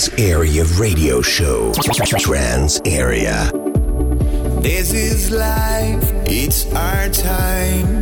Trance Area Radio Show. Trance Area. This is life, it's our time.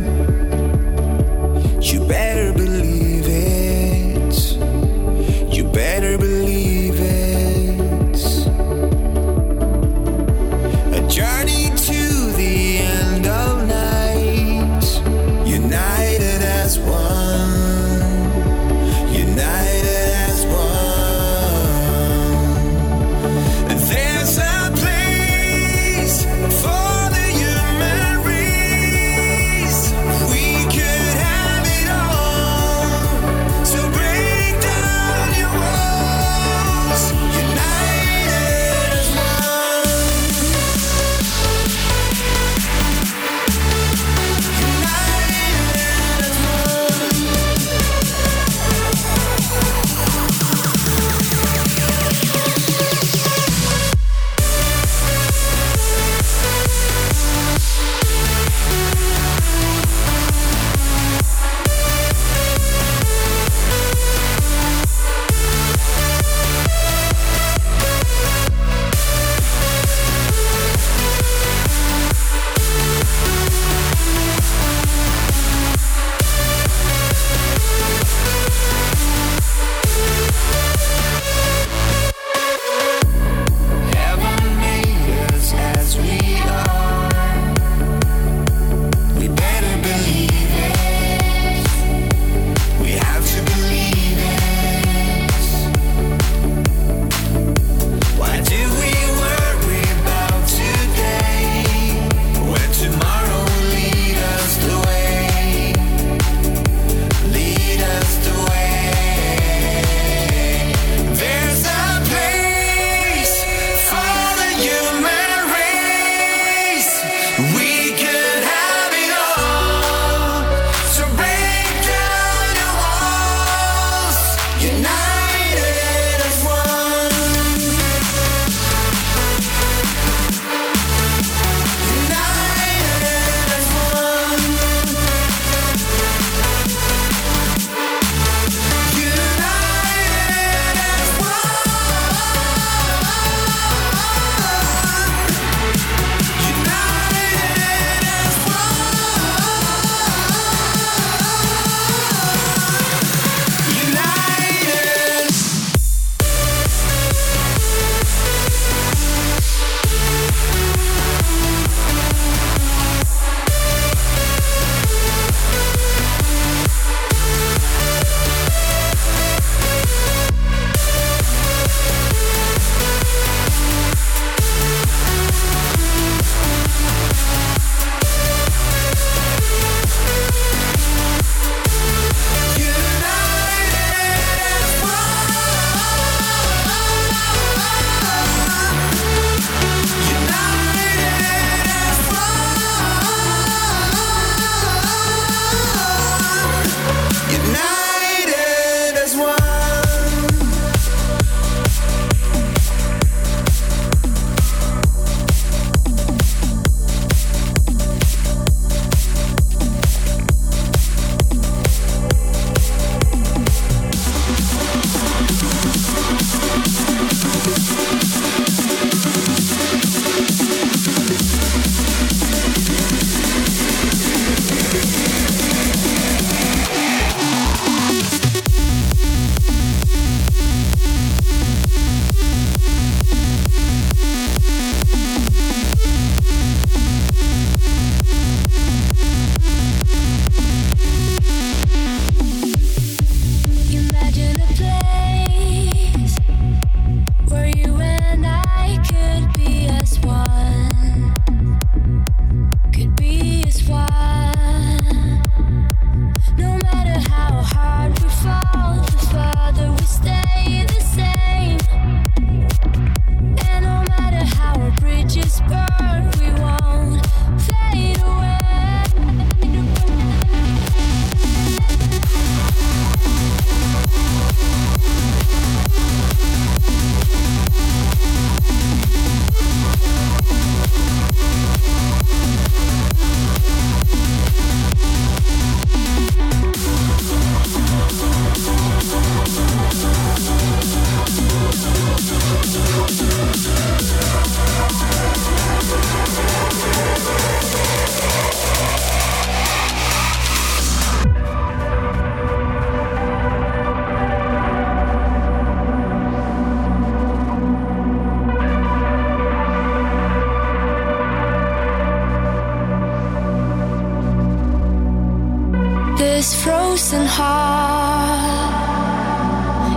This frozen heart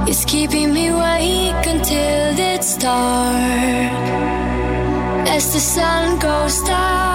is keeping me awake until it's dark. As the sun goes down,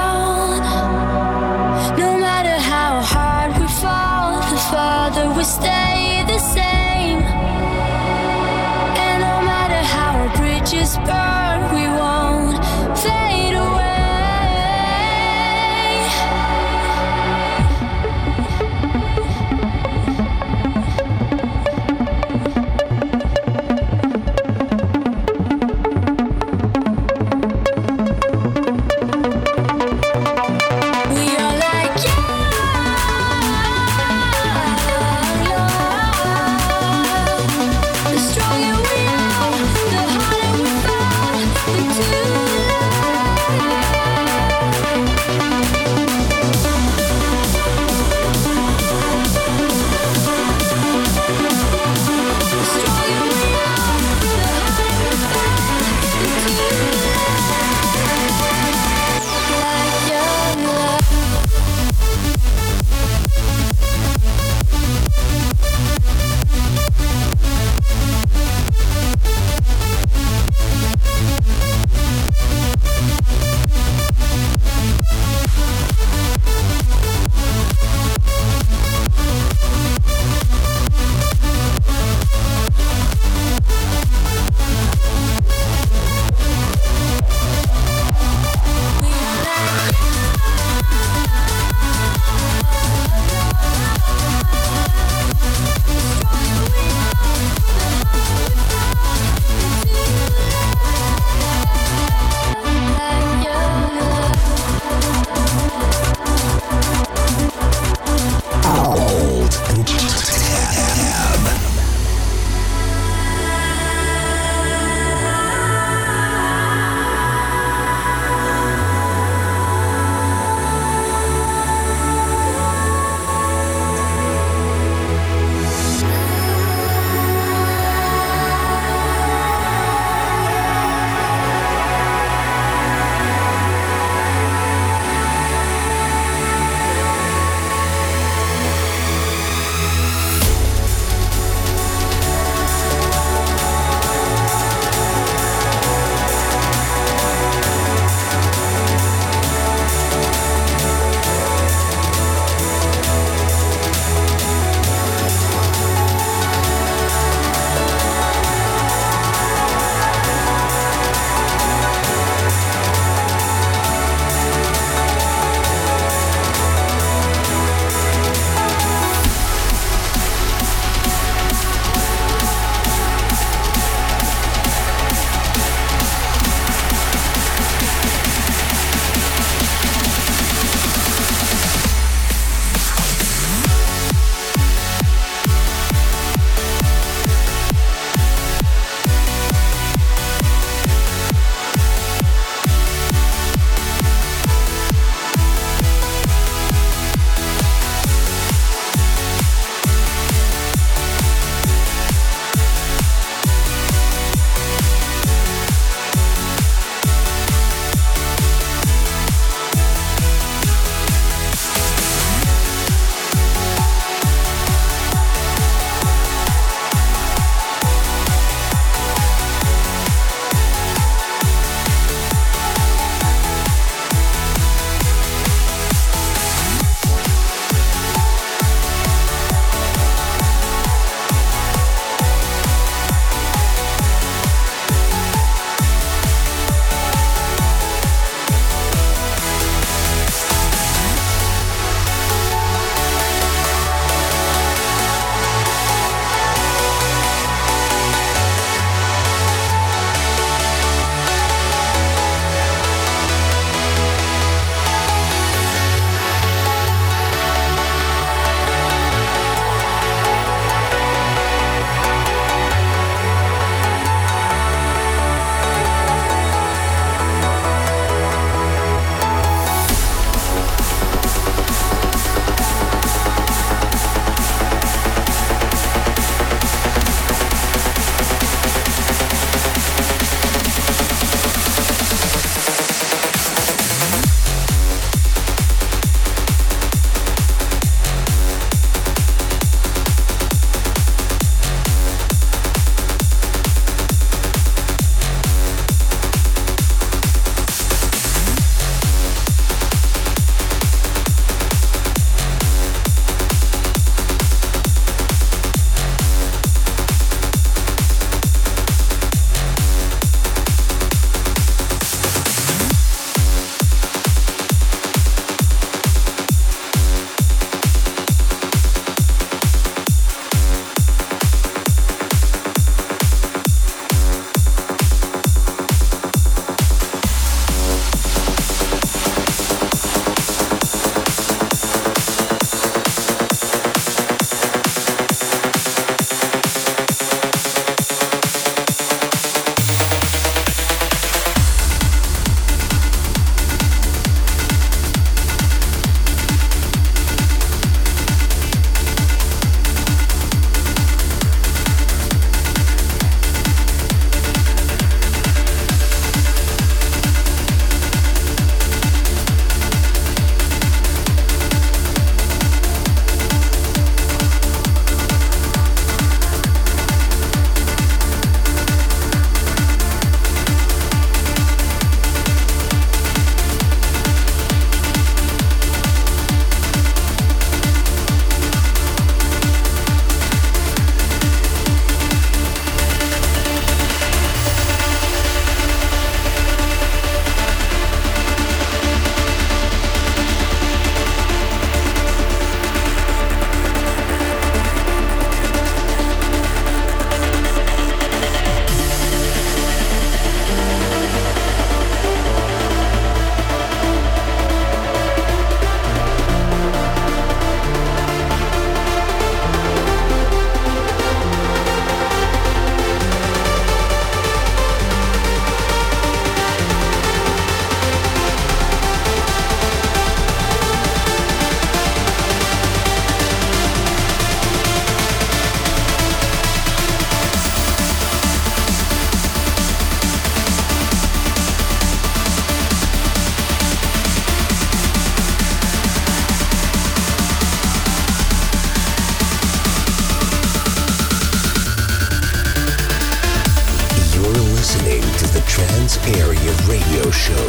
Trance Area Radio Show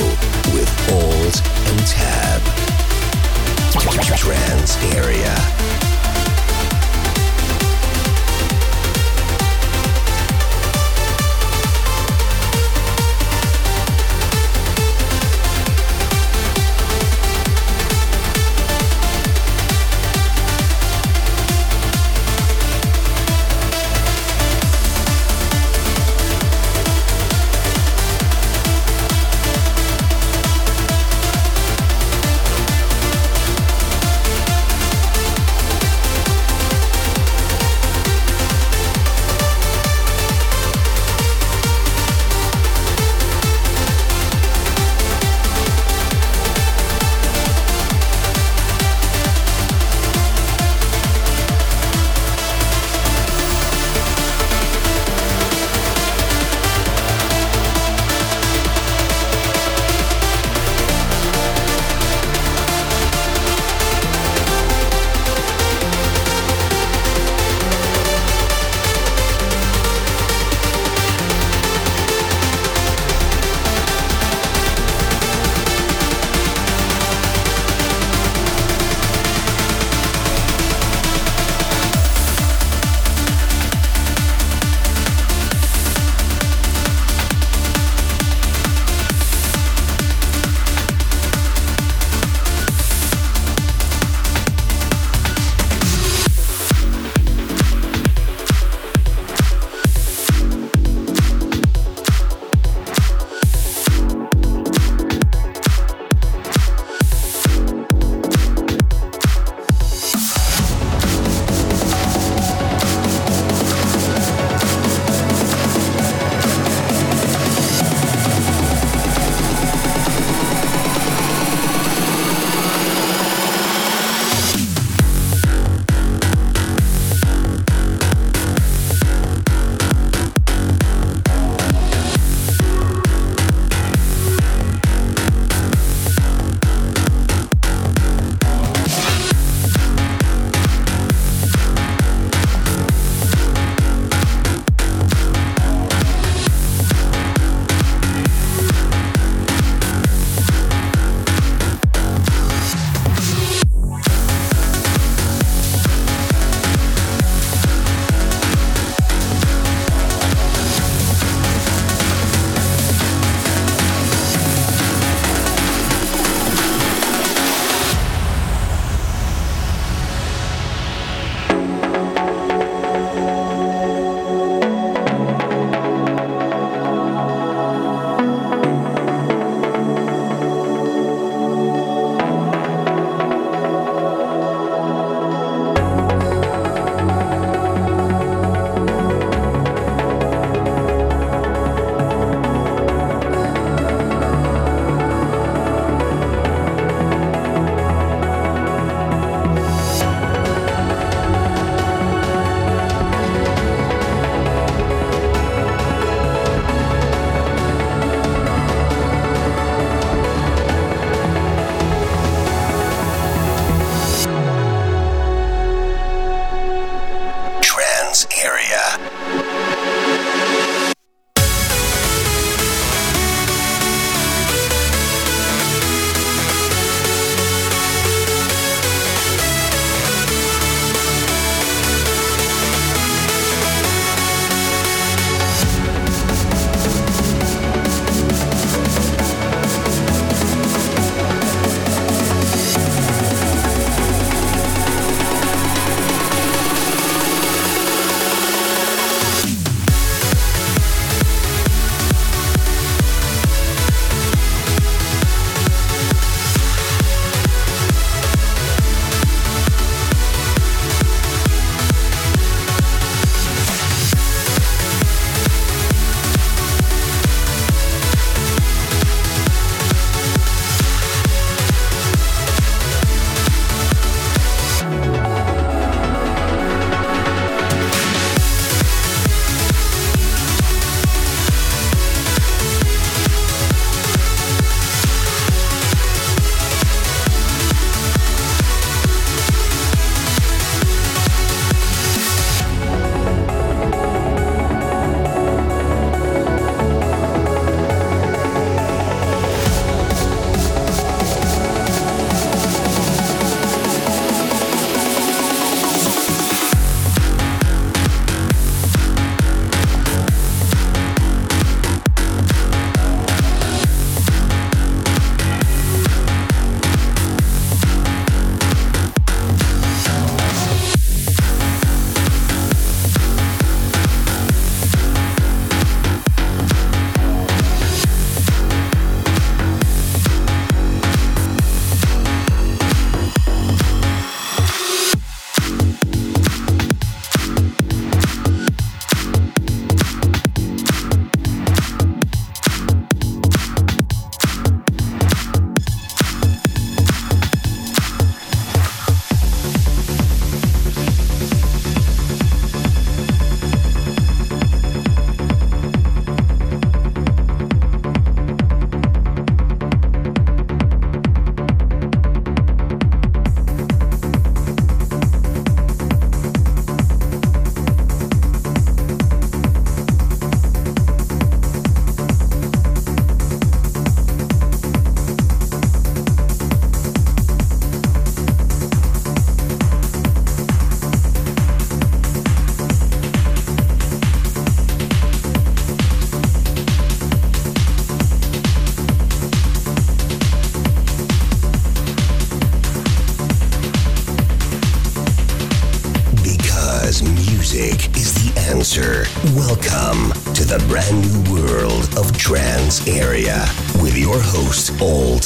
with Alt and Tab. Trance Area. Area. Area with your host, Alt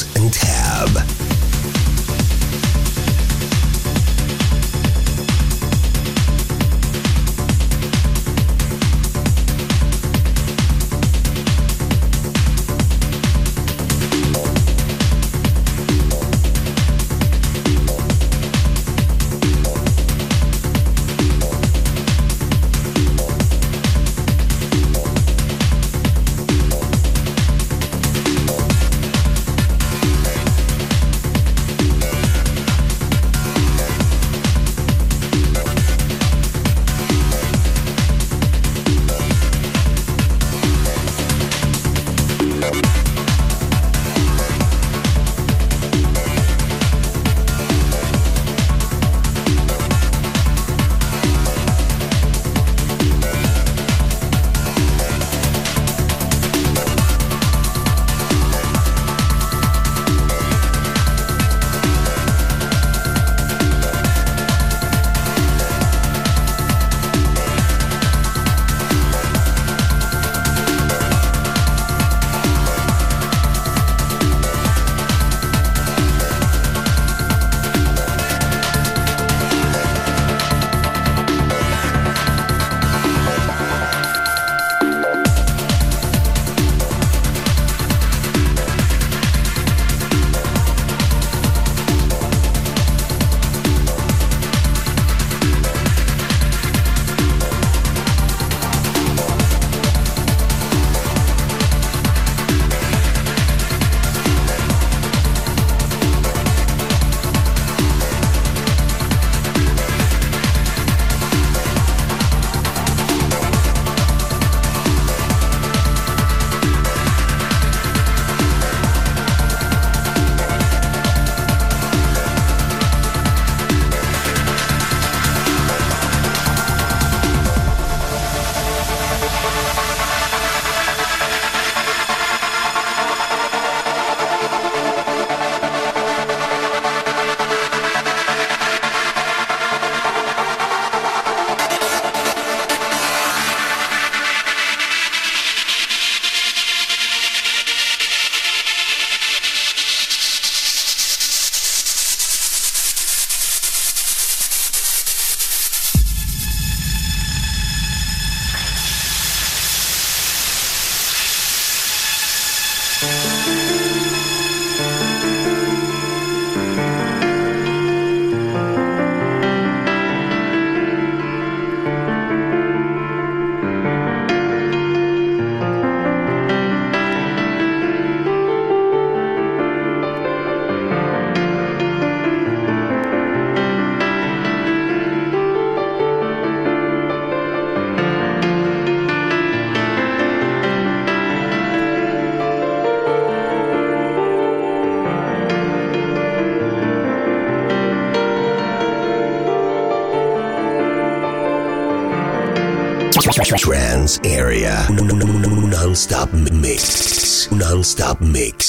area. Non-stop mix. Non-stop mix.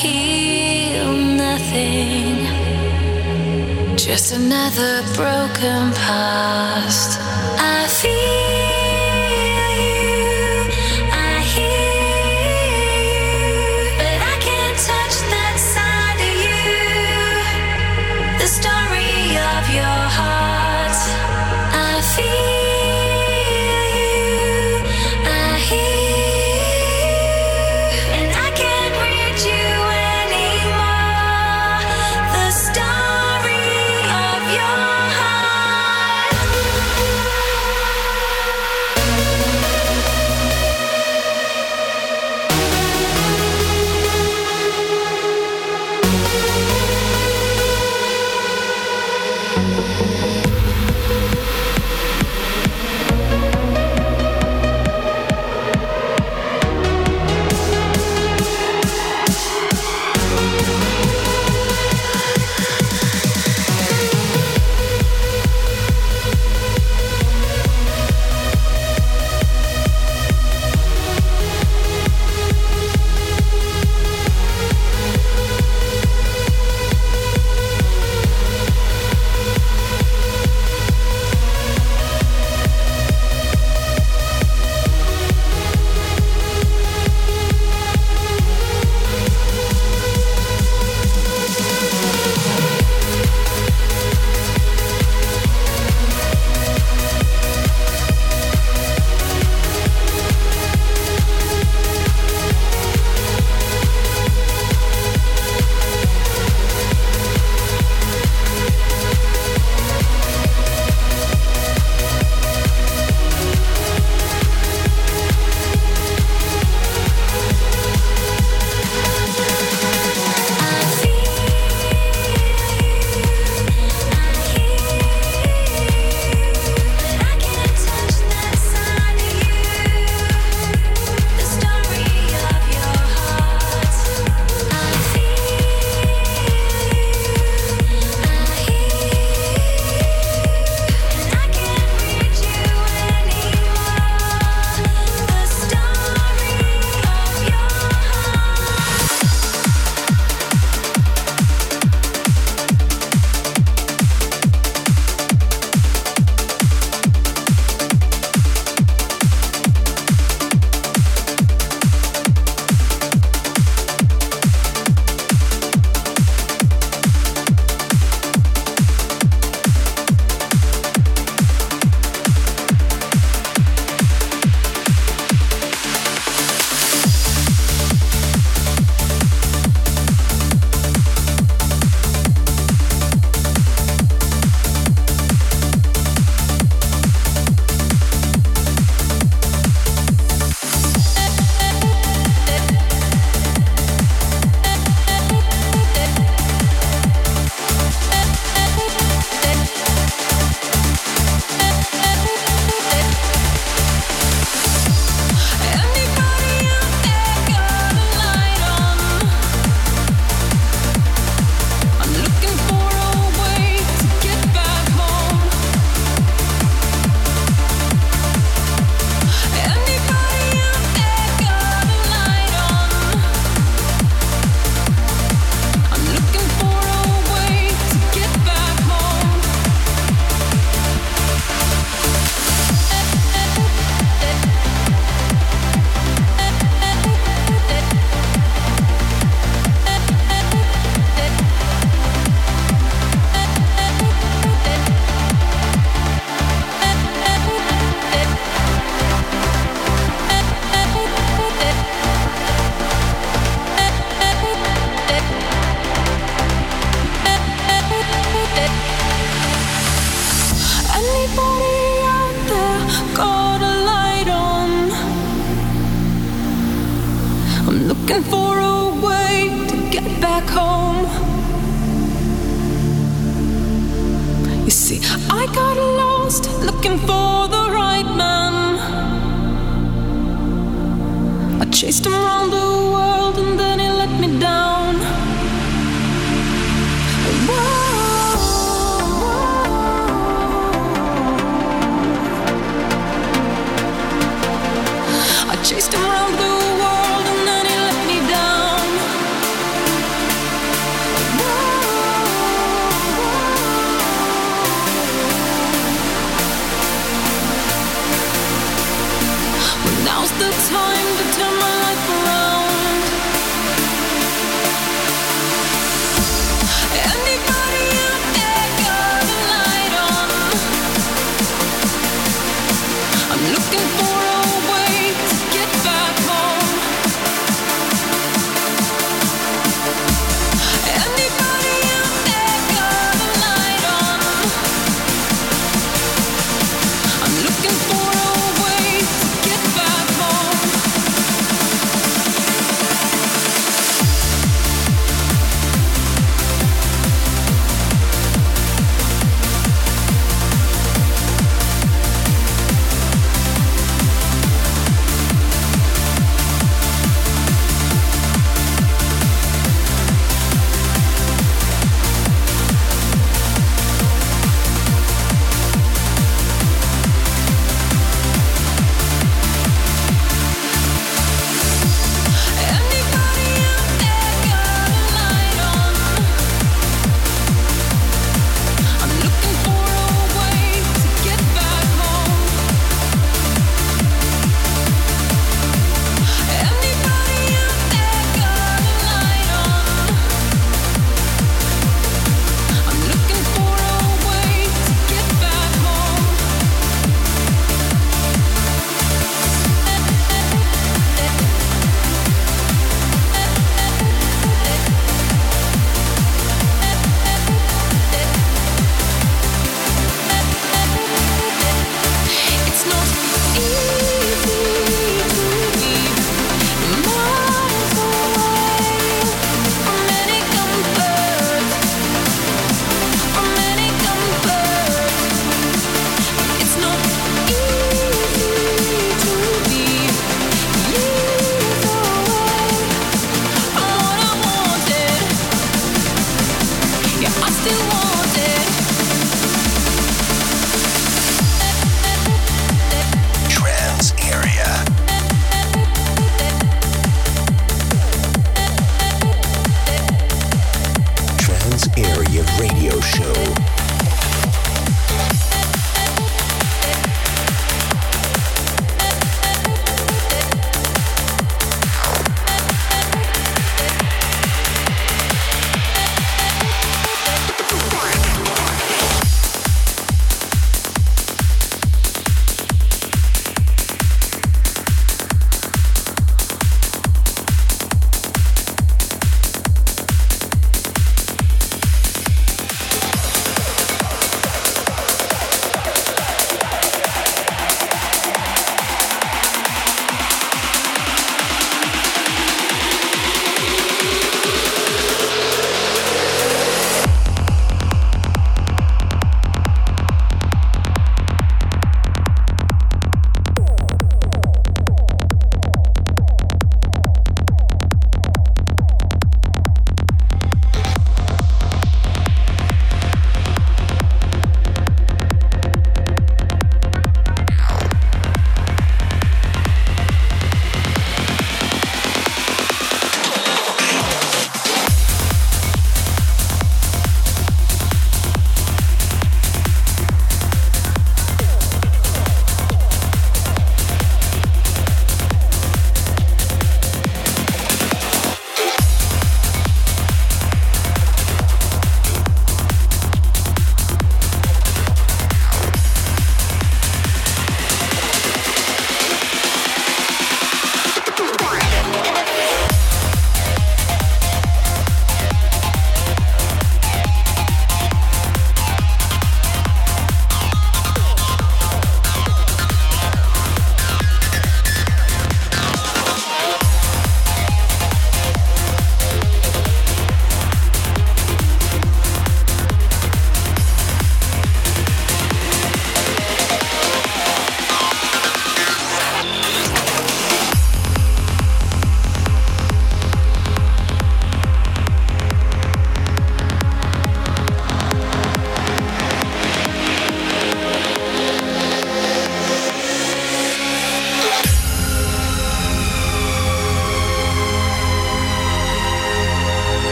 Feel nothing. Just another broken past. I feel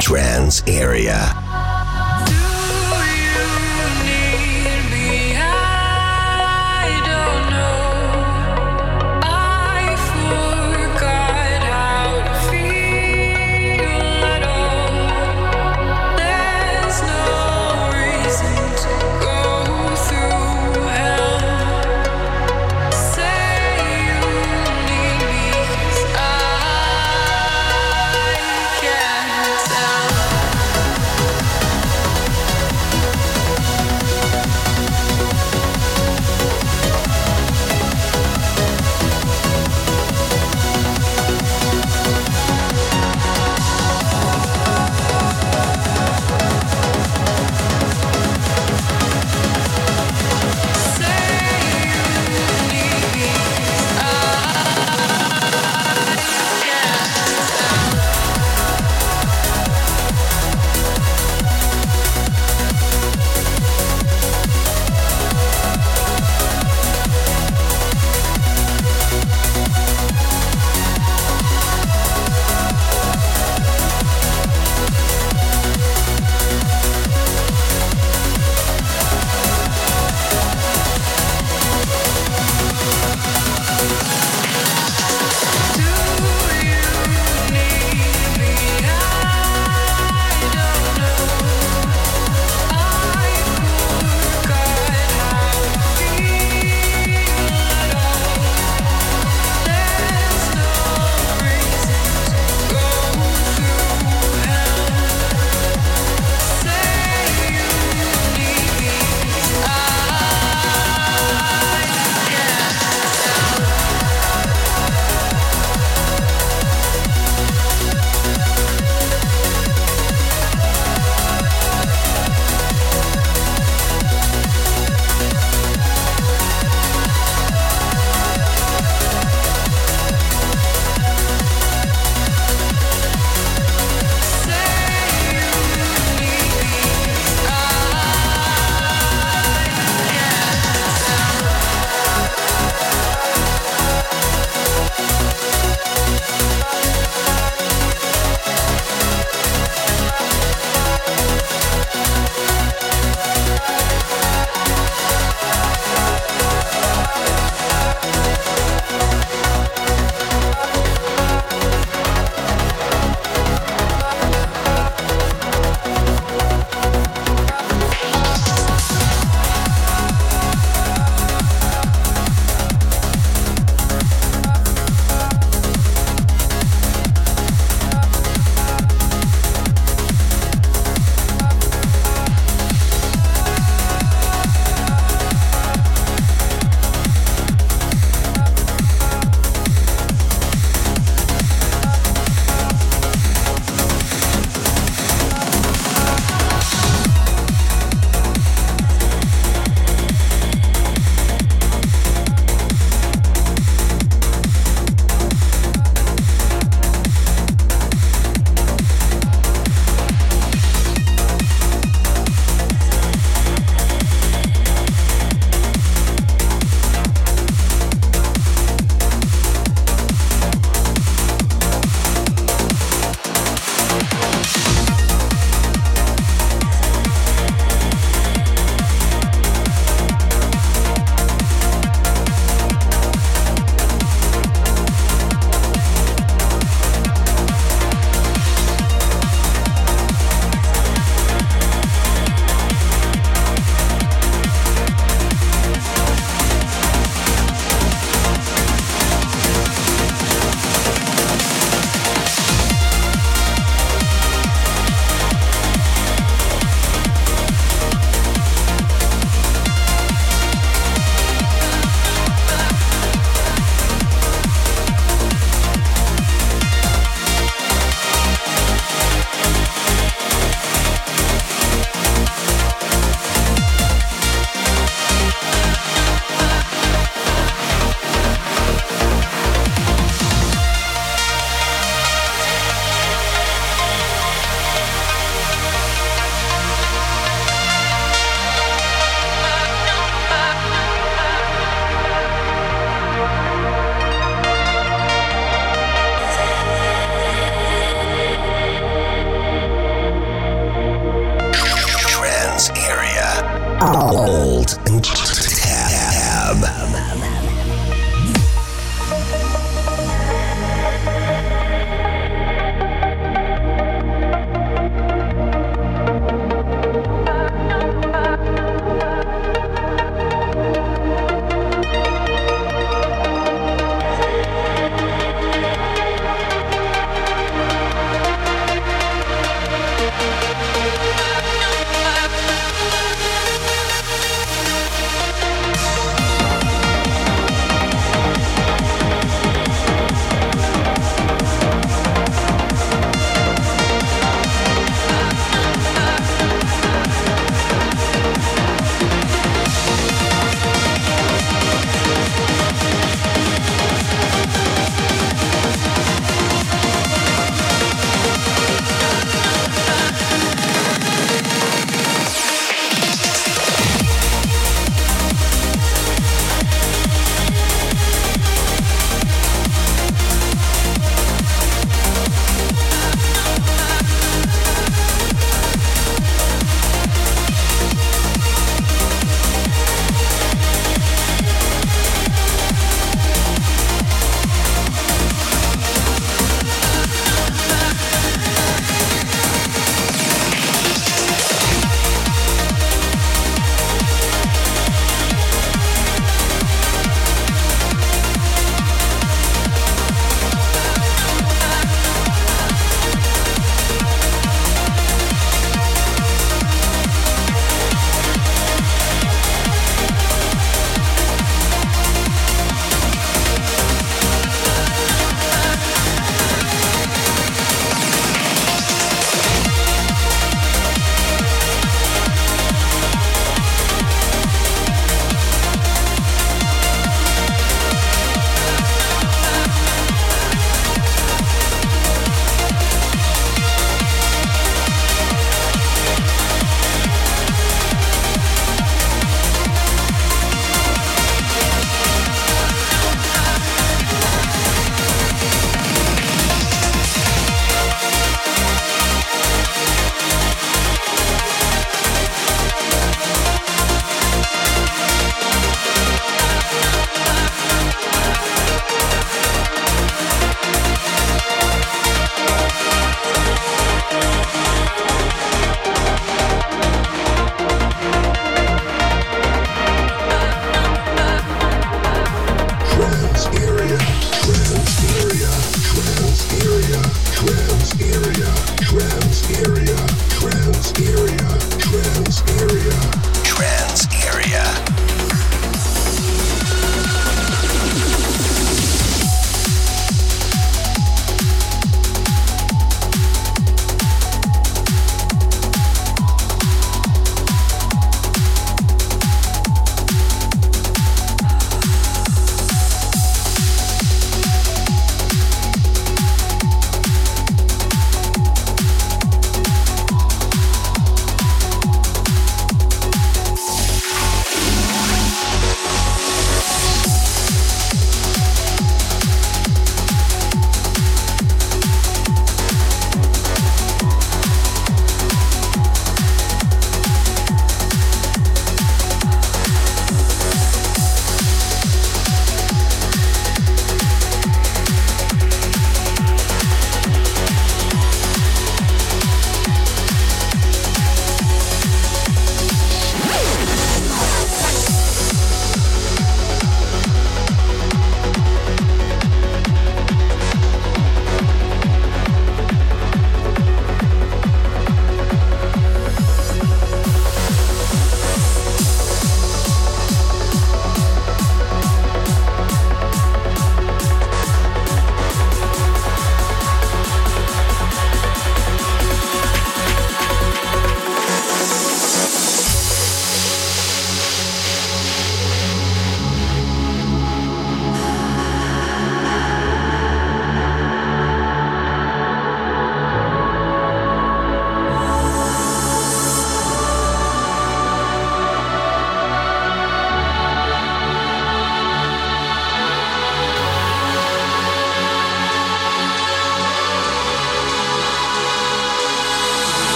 trance area.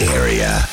Area.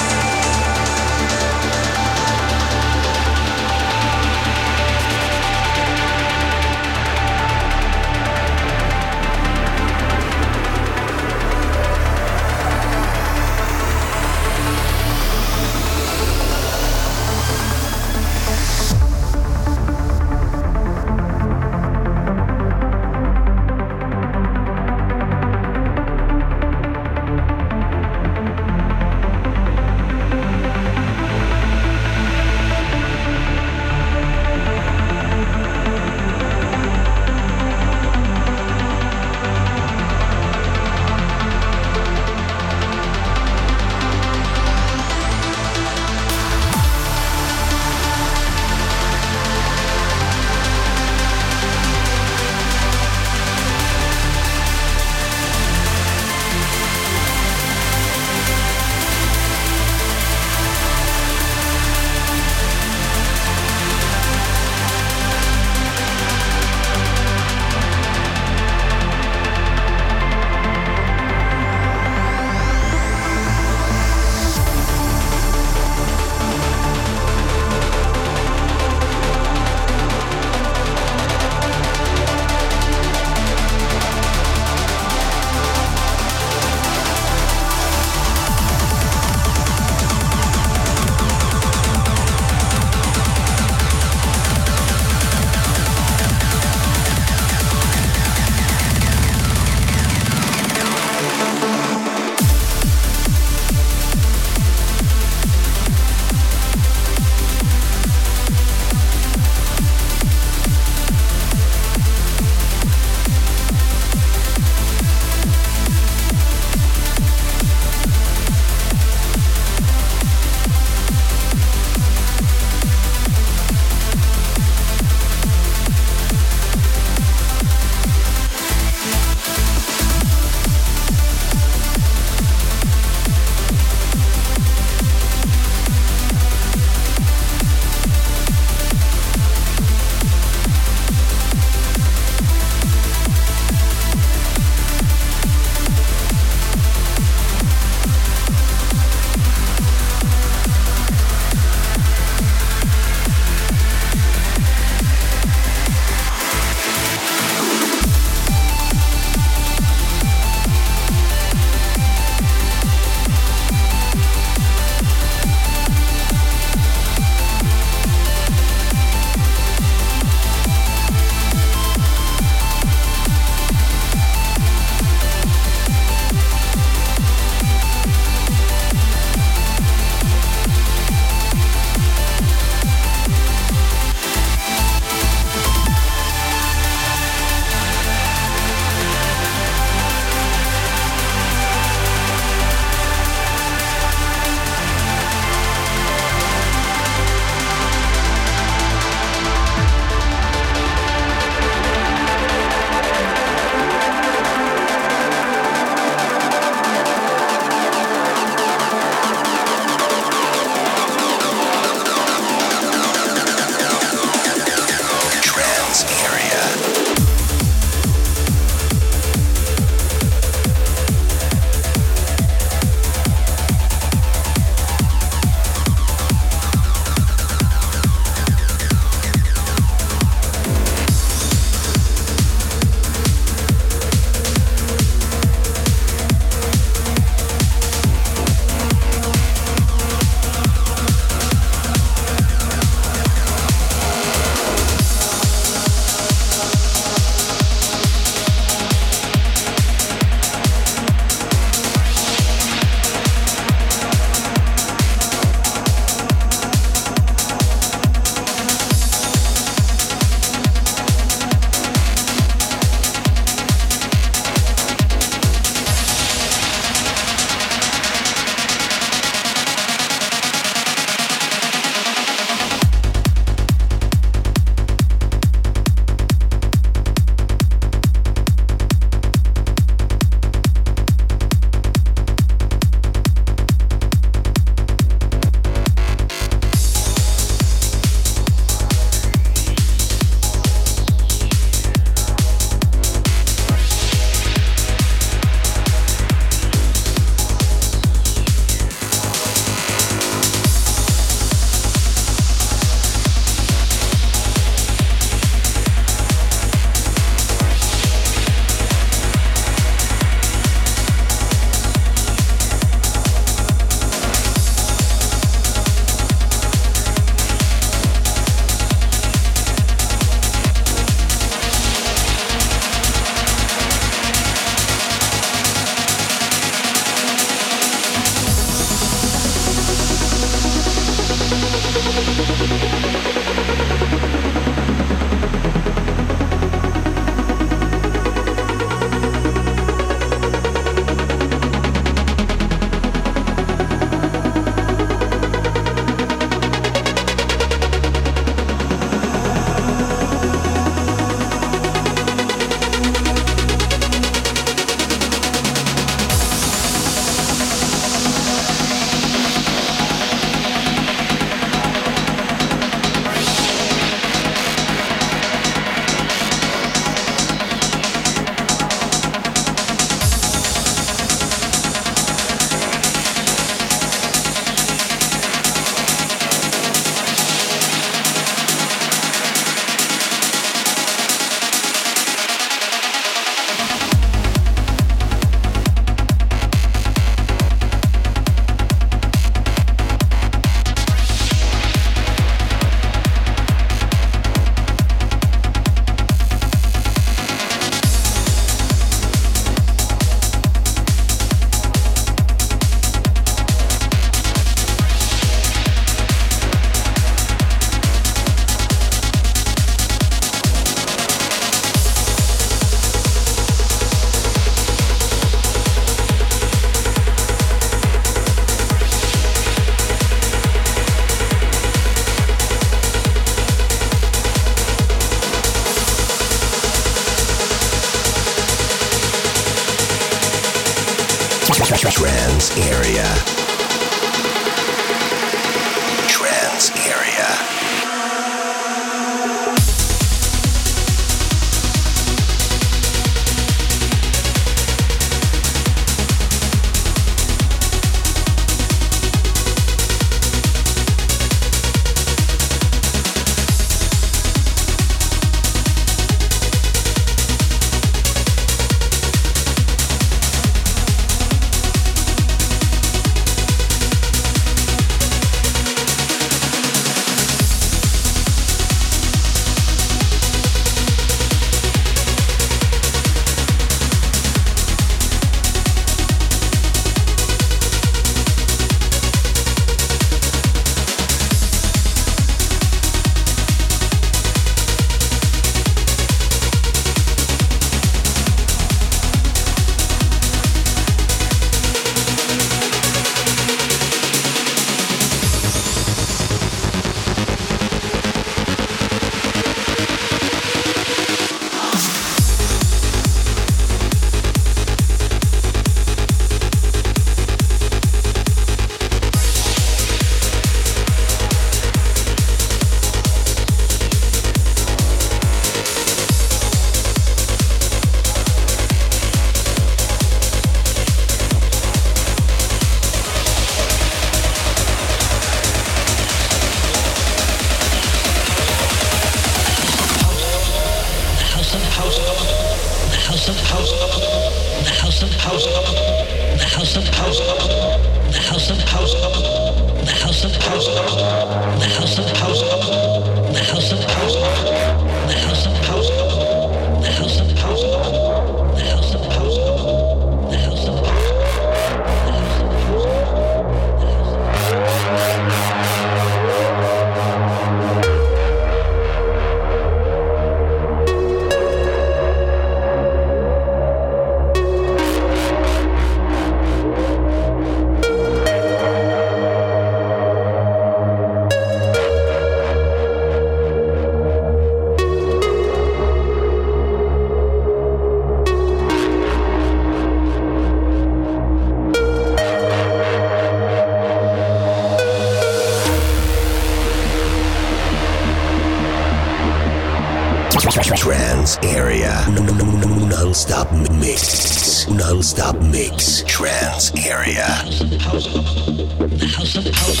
Non-stop mix. Non-stop mix. Trance Area. House of house house of house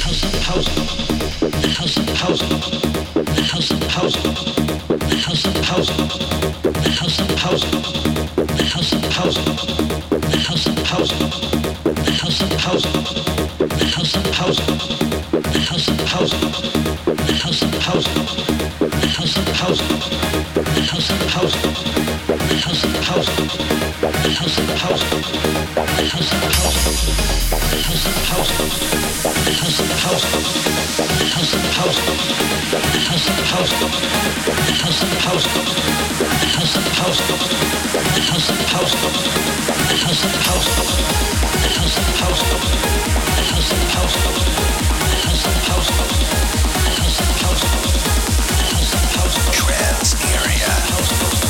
house of house house of house house of house house of house house of house house of house house of house house of house house of house of house of house of house of house house of house Trance Area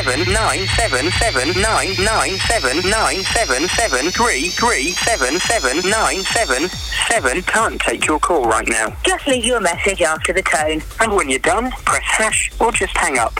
Seven nine nine seven nine seven seven three three seven seven nine seven seven. Can't take your call right now. Just leave your message after the tone. And when you're done, press hash or just hang up.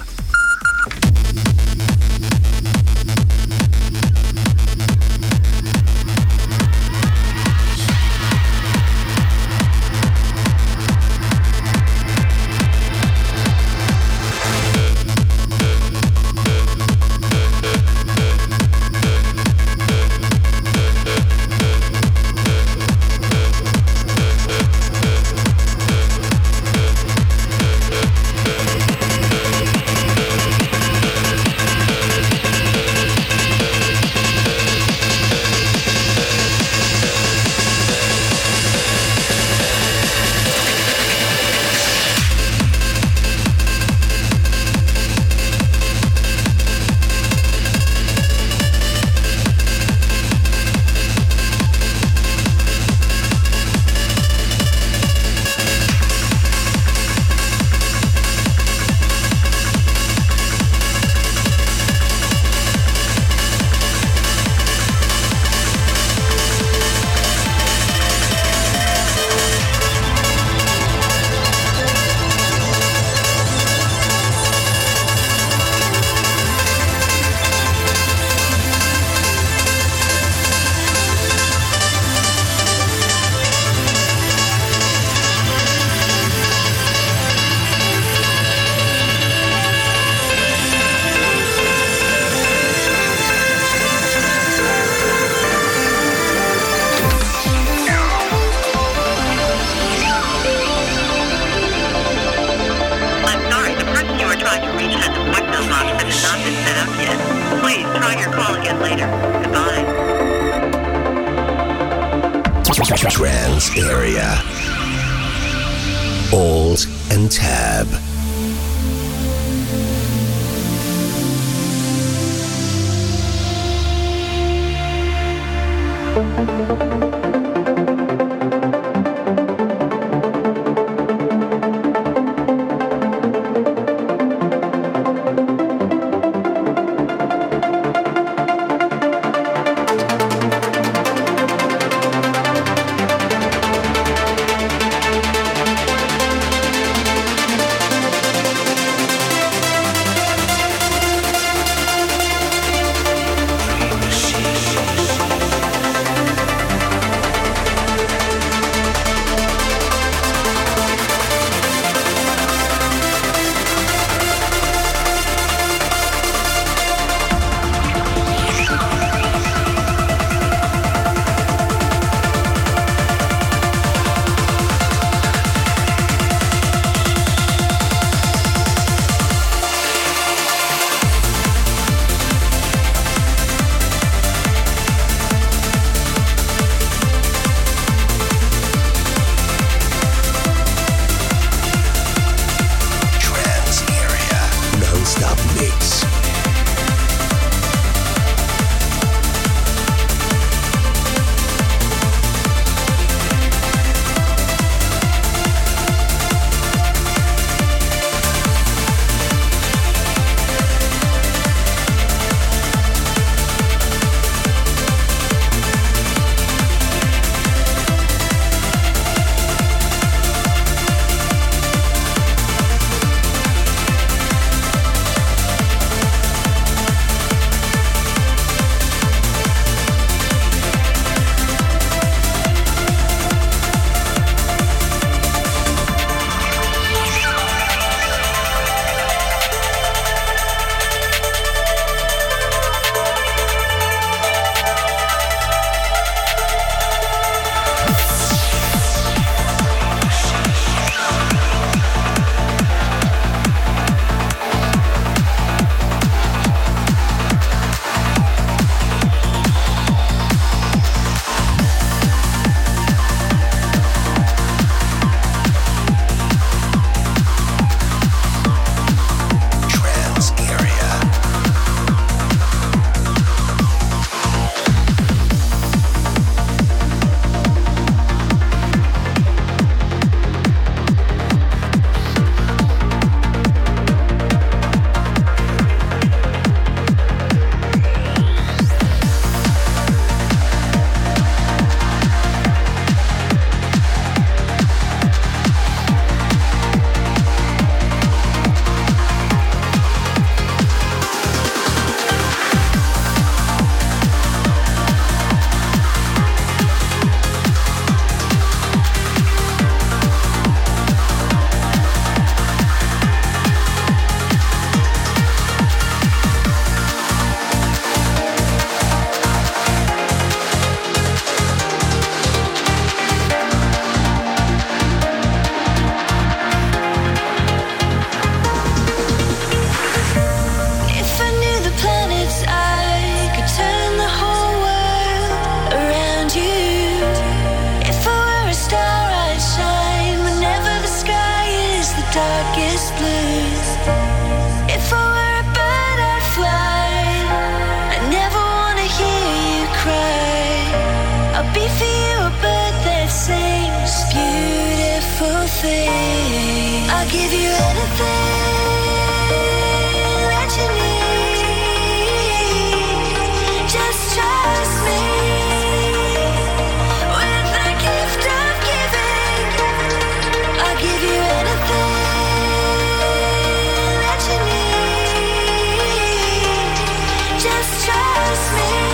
promise me.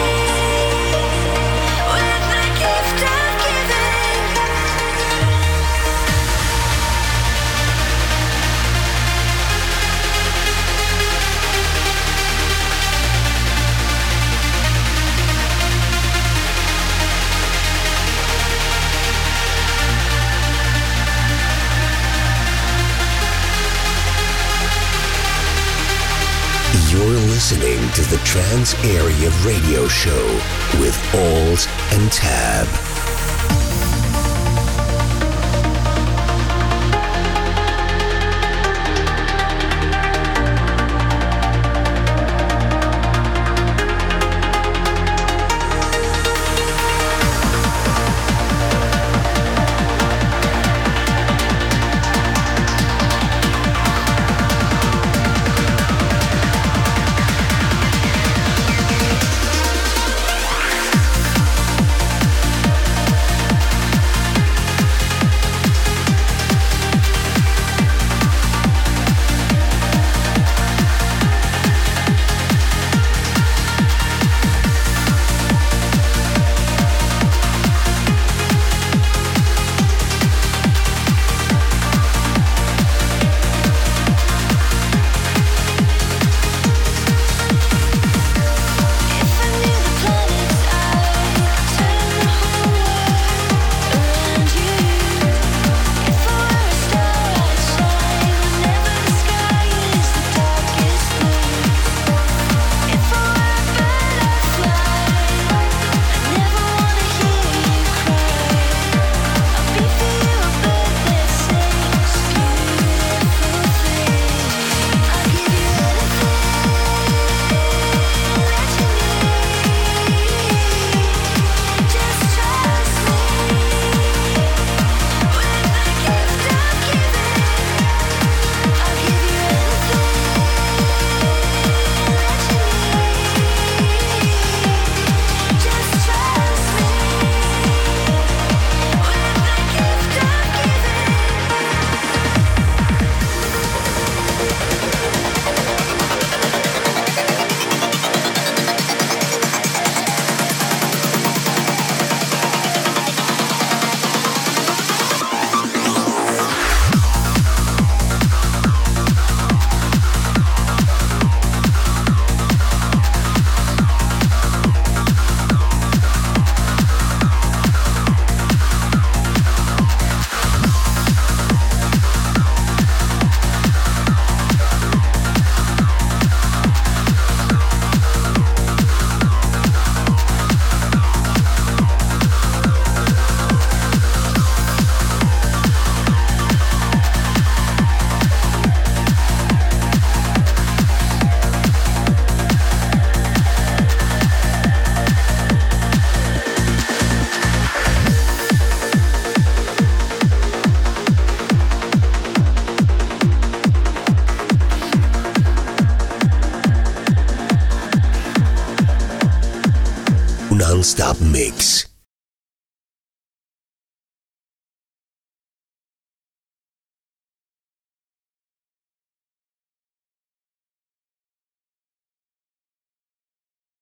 Listening to the Trance Area Radio Show with Alls and Tab. Non-stop mix